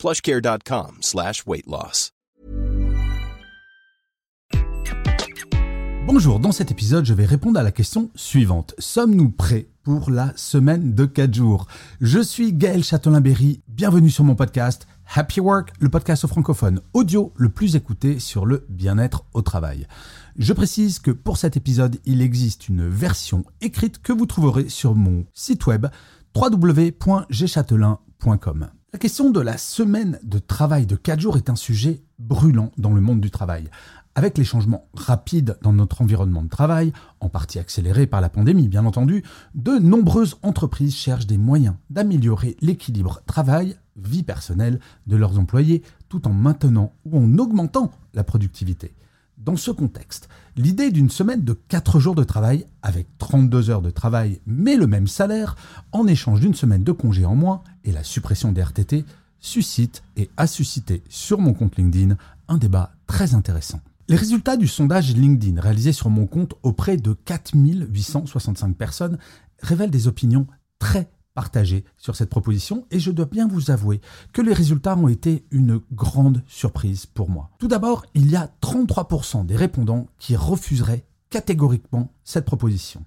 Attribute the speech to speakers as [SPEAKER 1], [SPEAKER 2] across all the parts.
[SPEAKER 1] plushcare.com slash.
[SPEAKER 2] Bonjour, dans cet épisode, je vais répondre à la question suivante. Sommes-nous prêts pour la semaine de 4 jours? Je suis Gaël Châtelain-Berry, bienvenue sur mon podcast Happy Work, le podcast francophone audio le plus écouté sur le bien-être au travail. Je précise que pour cet épisode, il existe une version écrite que vous trouverez sur mon site web www.gchatelain.com. La question de la semaine de travail de 4 jours est un sujet brûlant dans le monde du travail. Avec les changements rapides dans notre environnement de travail, en partie accélérés par la pandémie bien entendu, de nombreuses entreprises cherchent des moyens d'améliorer l'équilibre travail-vie personnelle de leurs employés tout en maintenant ou en augmentant la productivité. Dans ce contexte, l'idée d'une semaine de 4 jours de travail avec 32 heures de travail mais le même salaire en échange d'une semaine de congé en moins et la suppression des RTT suscite et a suscité sur mon compte LinkedIn un débat très intéressant. Les résultats du sondage LinkedIn réalisé sur mon compte auprès de 4865 personnes révèlent des opinions très partagé sur cette proposition et je dois bien vous avouer que les résultats ont été une grande surprise pour moi. Tout d'abord, il y a 33% des répondants qui refuseraient catégoriquement cette proposition.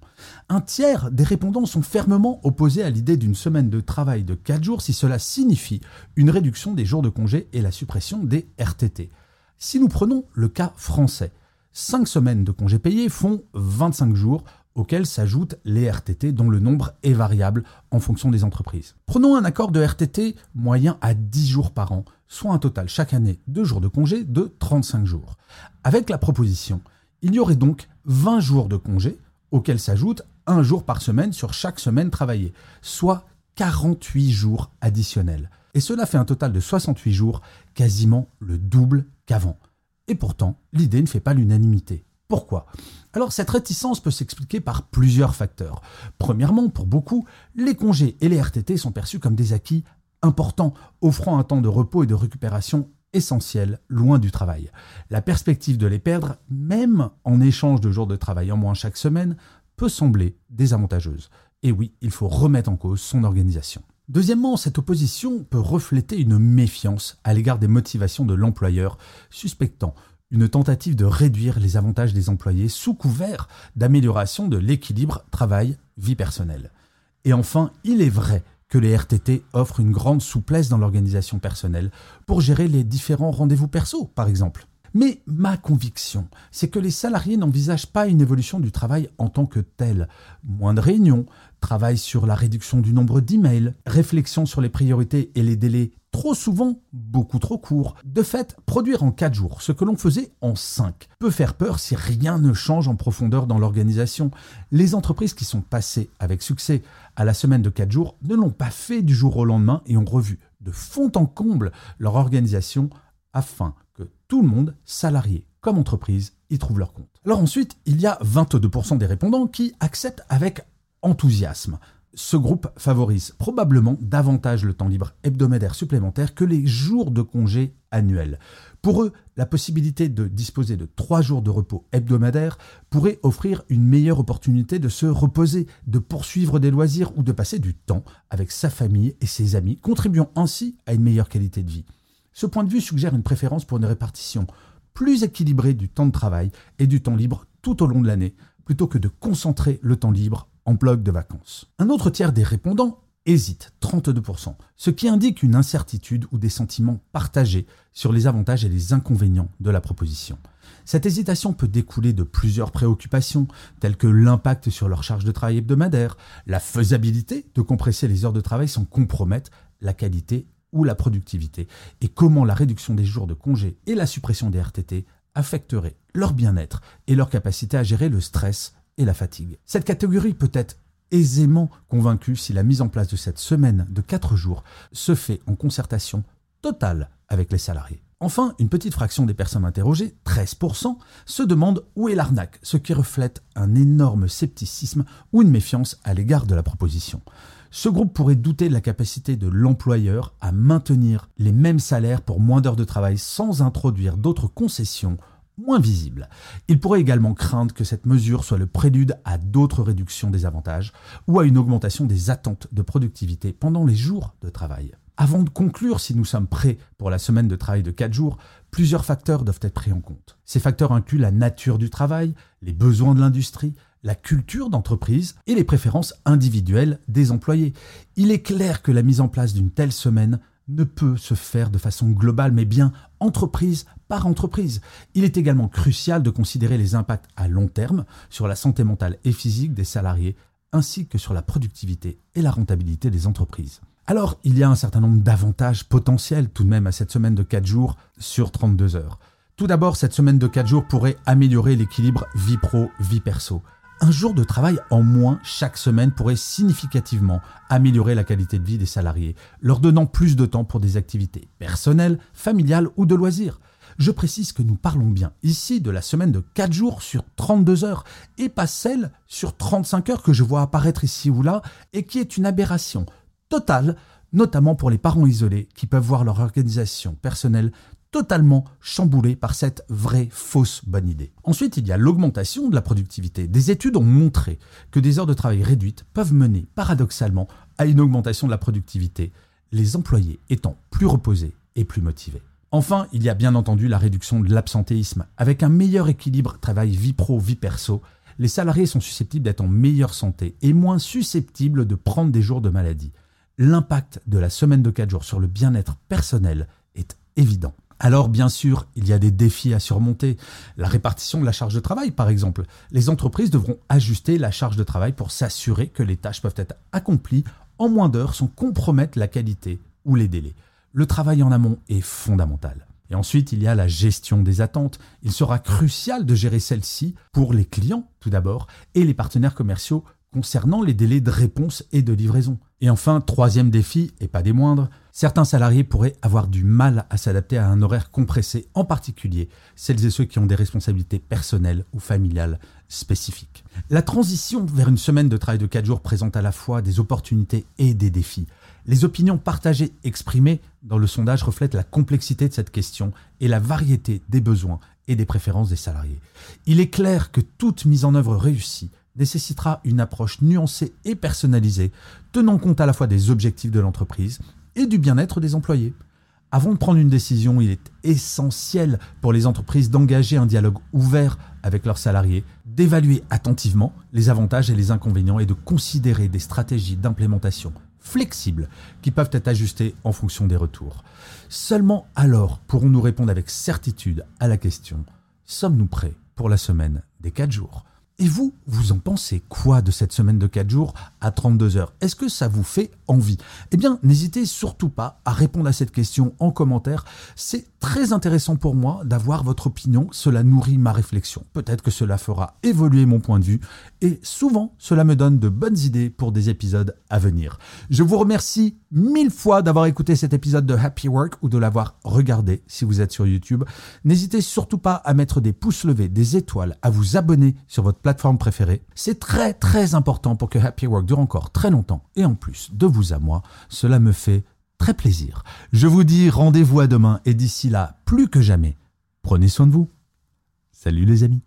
[SPEAKER 2] Un tiers des répondants sont fermement opposés à l'idée d'une semaine de travail de 4 jours si cela signifie une réduction des jours de congé et la suppression des RTT. Si nous prenons le cas français, 5 semaines de congés payés font 25 jours auxquels s'ajoutent les RTT dont le nombre est variable en fonction des entreprises. Prenons un accord de RTT moyen à 10 jours par an, soit un total chaque année de jours de congé de 35 jours. Avec la proposition, il y aurait donc 20 jours de congé auxquels s'ajoute un jour par semaine sur chaque semaine travaillée, soit 48 jours additionnels. Et cela fait un total de 68 jours, quasiment le double qu'avant. Et pourtant, l'idée ne fait pas l'unanimité. Pourquoi? Alors cette réticence peut s'expliquer par plusieurs facteurs. Premièrement, pour beaucoup, les congés et les RTT sont perçus comme des acquis importants, offrant un temps de repos et de récupération essentiel, loin du travail. La perspective de les perdre, même en échange de jours de travail en moins chaque semaine, peut sembler désavantageuse. Et oui, il faut remettre en cause son organisation. Deuxièmement, cette opposition peut refléter une méfiance à l'égard des motivations de l'employeur, suspectant une tentative de réduire les avantages des employés sous couvert d'amélioration de l'équilibre travail-vie personnelle. Et enfin, il est vrai que les RTT offrent une grande souplesse dans l'organisation personnelle pour gérer les différents rendez-vous perso, par exemple. Mais ma conviction, c'est que les salariés n'envisagent pas une évolution du travail en tant que tel. Moins de réunions, travail sur la réduction du nombre d'emails, réflexion sur les priorités et les délais trop souvent beaucoup trop courts. De fait, produire en 4 jours ce que l'on faisait en 5 peut faire peur si rien ne change en profondeur dans l'organisation. Les entreprises qui sont passées avec succès à la semaine de 4 jours ne l'ont pas fait du jour au lendemain et ont revu de fond en comble leur organisation afin que tout le monde, salarié comme entreprise, y trouve leur compte. Alors ensuite, il y a 22% des répondants qui acceptent avec enthousiasme. Ce groupe favorise probablement davantage le temps libre hebdomadaire supplémentaire que les jours de congé annuels. Pour eux, la possibilité de disposer de trois jours de repos hebdomadaire pourrait offrir une meilleure opportunité de se reposer, de poursuivre des loisirs ou de passer du temps avec sa famille et ses amis, contribuant ainsi à une meilleure qualité de vie. Ce point de vue suggère une préférence pour une répartition plus équilibrée du temps de travail et du temps libre tout au long de l'année, plutôt que de concentrer le temps libre en bloc de vacances. Un autre tiers des répondants hésite, 32%, ce qui indique une incertitude ou des sentiments partagés sur les avantages et les inconvénients de la proposition. Cette hésitation peut découler de plusieurs préoccupations, telles que l'impact sur leur charge de travail hebdomadaire, la faisabilité de compresser les heures de travail sans compromettre la qualité ou la productivité, et comment la réduction des jours de congé et la suppression des RTT affecteraient leur bien-être et leur capacité à gérer le stress et la fatigue. Cette catégorie peut être aisément convaincue si la mise en place de cette semaine de 4 jours se fait en concertation totale avec les salariés. Enfin, une petite fraction des personnes interrogées, 13%, se demandent où est l'arnaque, ce qui reflète un énorme scepticisme ou une méfiance à l'égard de la proposition. Ce groupe pourrait douter de la capacité de l'employeur à maintenir les mêmes salaires pour moins d'heures de travail sans introduire d'autres concessions moins visibles. Il pourrait également craindre que cette mesure soit le prélude à d'autres réductions des avantages ou à une augmentation des attentes de productivité pendant les jours de travail. Avant de conclure si nous sommes prêts pour la semaine de travail de 4 jours, plusieurs facteurs doivent être pris en compte. Ces facteurs incluent la nature du travail, les besoins de l'industrie, la culture d'entreprise et les préférences individuelles des employés. Il est clair que la mise en place d'une telle semaine ne peut se faire de façon globale, mais bien entreprise entreprise. Il est également crucial de considérer les impacts à long terme sur la santé mentale et physique des salariés, ainsi que sur la productivité et la rentabilité des entreprises. Alors, il y a un certain nombre d'avantages potentiels tout de même à cette semaine de 4 jours sur 32 heures. Tout d'abord, cette semaine de 4 jours pourrait améliorer l'équilibre vie pro-vie perso. Un jour de travail en moins chaque semaine pourrait significativement améliorer la qualité de vie des salariés, leur donnant plus de temps pour des activités personnelles, familiales ou de loisirs. Je précise que nous parlons bien ici de la semaine de 4 jours sur 32 heures et pas celle sur 35 heures que je vois apparaître ici ou là et qui est une aberration totale, notamment pour les parents isolés qui peuvent voir leur organisation personnelle totalement chamboulée par cette vraie fausse bonne idée. Ensuite, il y a l'augmentation de la productivité. Des études ont montré que des heures de travail réduites peuvent mener paradoxalement à une augmentation de la productivité, les employés étant plus reposés et plus motivés. Enfin, il y a bien entendu la réduction de l'absentéisme. Avec un meilleur équilibre travail-vie pro-vie perso, les salariés sont susceptibles d'être en meilleure santé et moins susceptibles de prendre des jours de maladie l'impact de la semaine de 4 jours sur le bien-être personnel est évident. Alors bien sûr, il y a des défis à surmonter. La répartition de la charge de travail, par exemple. Les entreprises devront ajuster la charge de travail pour s'assurer que les tâches peuvent être accomplies en moins d'heures sans compromettre la qualité ou les délais. Le travail en amont est fondamental. Et ensuite, il y a la gestion des attentes. Il sera crucial de gérer celle-ci pour les clients, tout d'abord, et les partenaires commerciaux concernant les délais de réponse et de livraison. Et enfin, troisième défi, et pas des moindres, certains salariés pourraient avoir du mal à s'adapter à un horaire compressé, en particulier celles et ceux qui ont des responsabilités personnelles ou familiales spécifiques. La transition vers une semaine de travail de 4 jours présente à la fois des opportunités et des défis. Les opinions partagées exprimées dans le sondage reflètent la complexité de cette question et la variété des besoins et des préférences des salariés. Il est clair que toute mise en œuvre réussie nécessitera une approche nuancée et personnalisée, tenant compte à la fois des objectifs de l'entreprise et du bien-être des employés. Avant de prendre une décision, il est essentiel pour les entreprises d'engager un dialogue ouvert avec leurs salariés, d'évaluer attentivement les avantages et les inconvénients et de considérer des stratégies d'implémentation flexibles qui peuvent être ajustées en fonction des retours. Seulement alors pourrons-nous répondre avec certitude à la question sommes-nous prêts pour la semaine des 4 jours? Et vous, vous en pensez quoi de cette semaine de 4 jours à 32 heures? Est-ce que ça vous fait envie? Eh bien, n'hésitez surtout pas à répondre à cette question en commentaire. C'est très intéressant pour moi d'avoir votre opinion. Cela nourrit ma réflexion. Peut-être que cela fera évoluer mon point de vue. Et souvent, cela me donne de bonnes idées pour des épisodes à venir. Je vous remercie mille fois d'avoir écouté cet épisode de Happy Work ou de l'avoir regardé si vous êtes sur YouTube. N'hésitez surtout pas à mettre des pouces levés, des étoiles, à vous abonner sur votre plateforme préférée. C'est très très important pour que Happy Work dure encore très longtemps. Et en plus, de vous à moi, cela me fait très plaisir. Je vous dis rendez-vous à demain et d'ici là, plus que jamais, prenez soin de vous. Salut les amis.